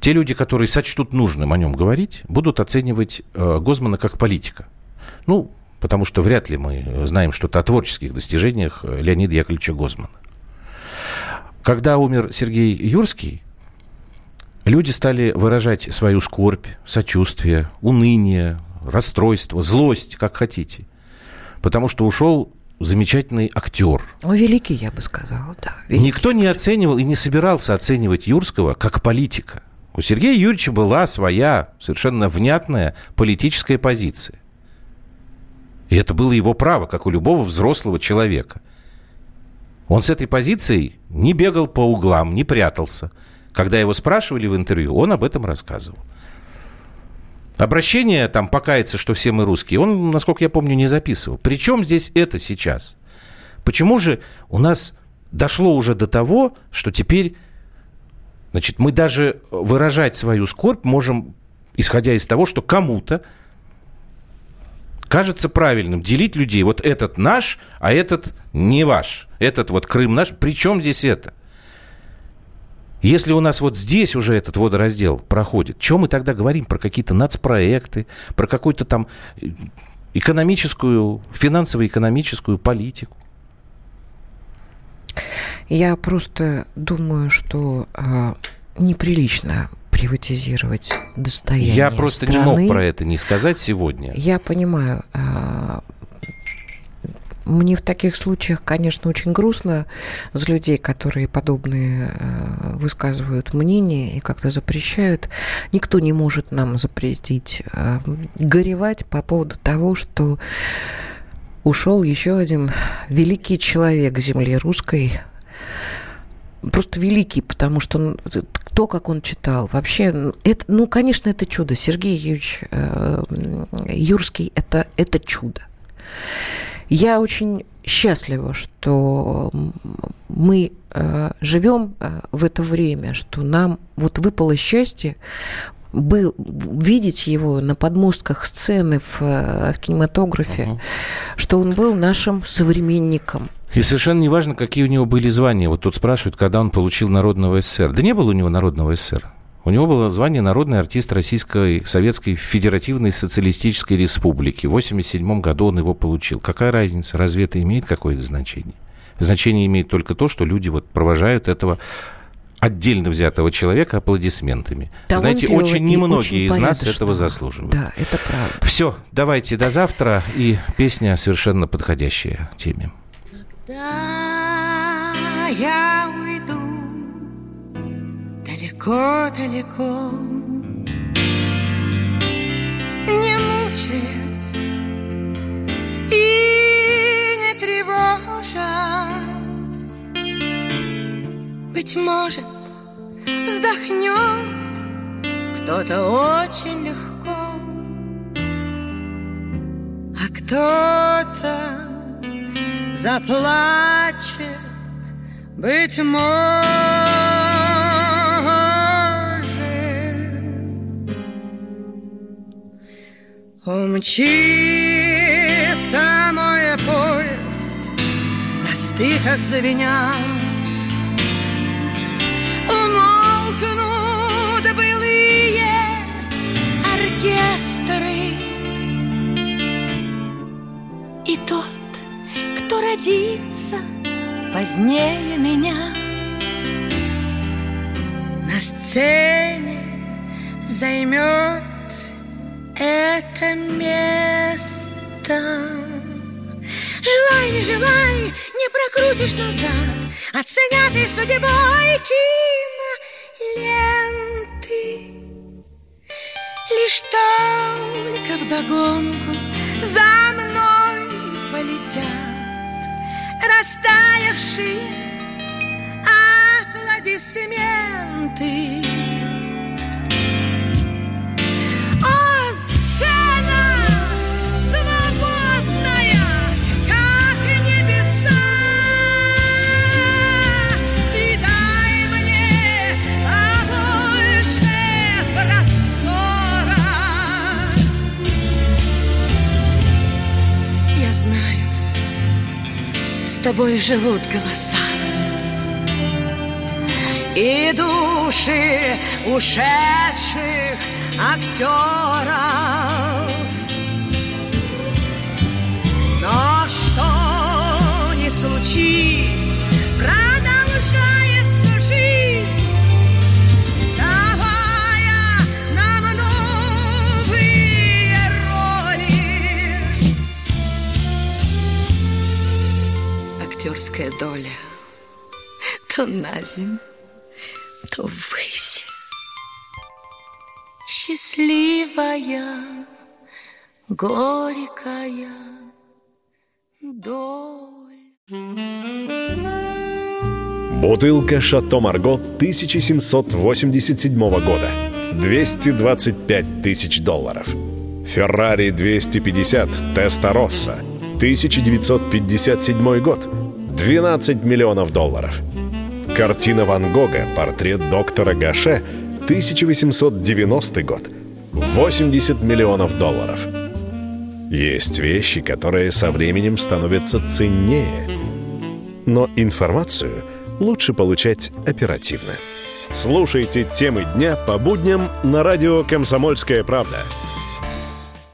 Speaker 3: те люди, которые сочтут нужным о нем говорить, будут оценивать э, Гозмана как политика. Ну, потому что вряд ли мы знаем что-то о творческих достижениях Леонида Яковлевича Гозмана. Когда умер Сергей Юрский, люди стали выражать свою скорбь, сочувствие, уныние, расстройство, злость, как хотите. Потому что ушел замечательный актер.
Speaker 2: Ну, великий, я бы сказала, да.
Speaker 3: Никто не оценивал и не собирался оценивать Юрского как политика. У Сергея Юрьевича была своя совершенно внятная политическая позиция. И это было его право, как у любого взрослого человека. Он с этой позицией не бегал по углам, не прятался. Когда его спрашивали в интервью, он об этом рассказывал. Обращение там покаяться, что все мы русские, он, насколько я помню, не записывал. Причем здесь это сейчас? Почему же у нас дошло уже до того, что теперь, значит, мы даже выражать свою скорбь можем, исходя из того, что кому-то кажется правильным делить людей. Вот этот наш, а этот не ваш. Этот вот Крым наш. Причем здесь это? Если у нас вот здесь уже этот водораздел проходит, чем мы тогда говорим про какие-то нацпроекты, про какую-то там э, экономическую, финансово-экономическую политику?
Speaker 2: Я просто думаю, что э, неприлично приватизировать достояние
Speaker 3: Я просто
Speaker 2: страны.
Speaker 3: не мог про это не сказать сегодня.
Speaker 2: Я понимаю. Э, мне в таких случаях, конечно, очень грустно за людей, которые подобные э, высказывают мнения и как-то запрещают. Никто не может нам запретить э, горевать по поводу того, что ушел еще один великий человек земли русской, просто великий, потому что то, как он читал, вообще, это, ну, конечно, это чудо. Сергей Юрьевич э, Юрский это, это чудо. Я очень счастлива, что мы э, живем э, в это время, что нам вот выпало счастье был, видеть его на подмостках сцены в, э, в кинематографе, uh-huh. что он был нашим современником.
Speaker 3: И совершенно неважно, какие у него были звания. Вот тут спрашивают, когда он получил народного СССР. Да не было у него народного СССР. У него было звание «Народный артист Российской Советской Федеративной Социалистической Республики». В 1987 году он его получил. Какая разница? Разве это имеет какое-то значение? Значение имеет только то, что люди вот провожают этого отдельно взятого человека аплодисментами. Знаете, очень немногие очень из нас этого заслуживают.
Speaker 2: Да, это правда.
Speaker 3: Все, давайте до завтра. И песня совершенно подходящая теме. Когда я
Speaker 11: далеко-далеко, не мучаясь и не тревожась. Быть может, вздохнет кто-то очень легко, а кто-то заплачет, быть может. Умчится мой поезд на стыках завиня. Умолкнут былые оркестры. И тот, кто родится позднее меня, на сцене займет это место. Желай, не желай, не прокрутишь назад. Оценятой судьбой киноленты. Лишь только вдогонку за мной полетят Растаявшие аплодисменты тобой живут голоса. И души ушедших актеров Актерская доля То на земь, то ввысь Счастливая, горькая доля.
Speaker 12: Бутылка «Шато Марго» 1787 года. 225 тысяч долларов. «Феррари 250 Теста Росса» 1957 год. 12 миллионов долларов. Картина Ван Гога «Портрет доктора Гаше» 1890 год. 80 миллионов долларов. Есть вещи, которые со временем становятся ценнее. Но информацию лучше получать оперативно. Слушайте темы дня по будням на радио «Комсомольская правда».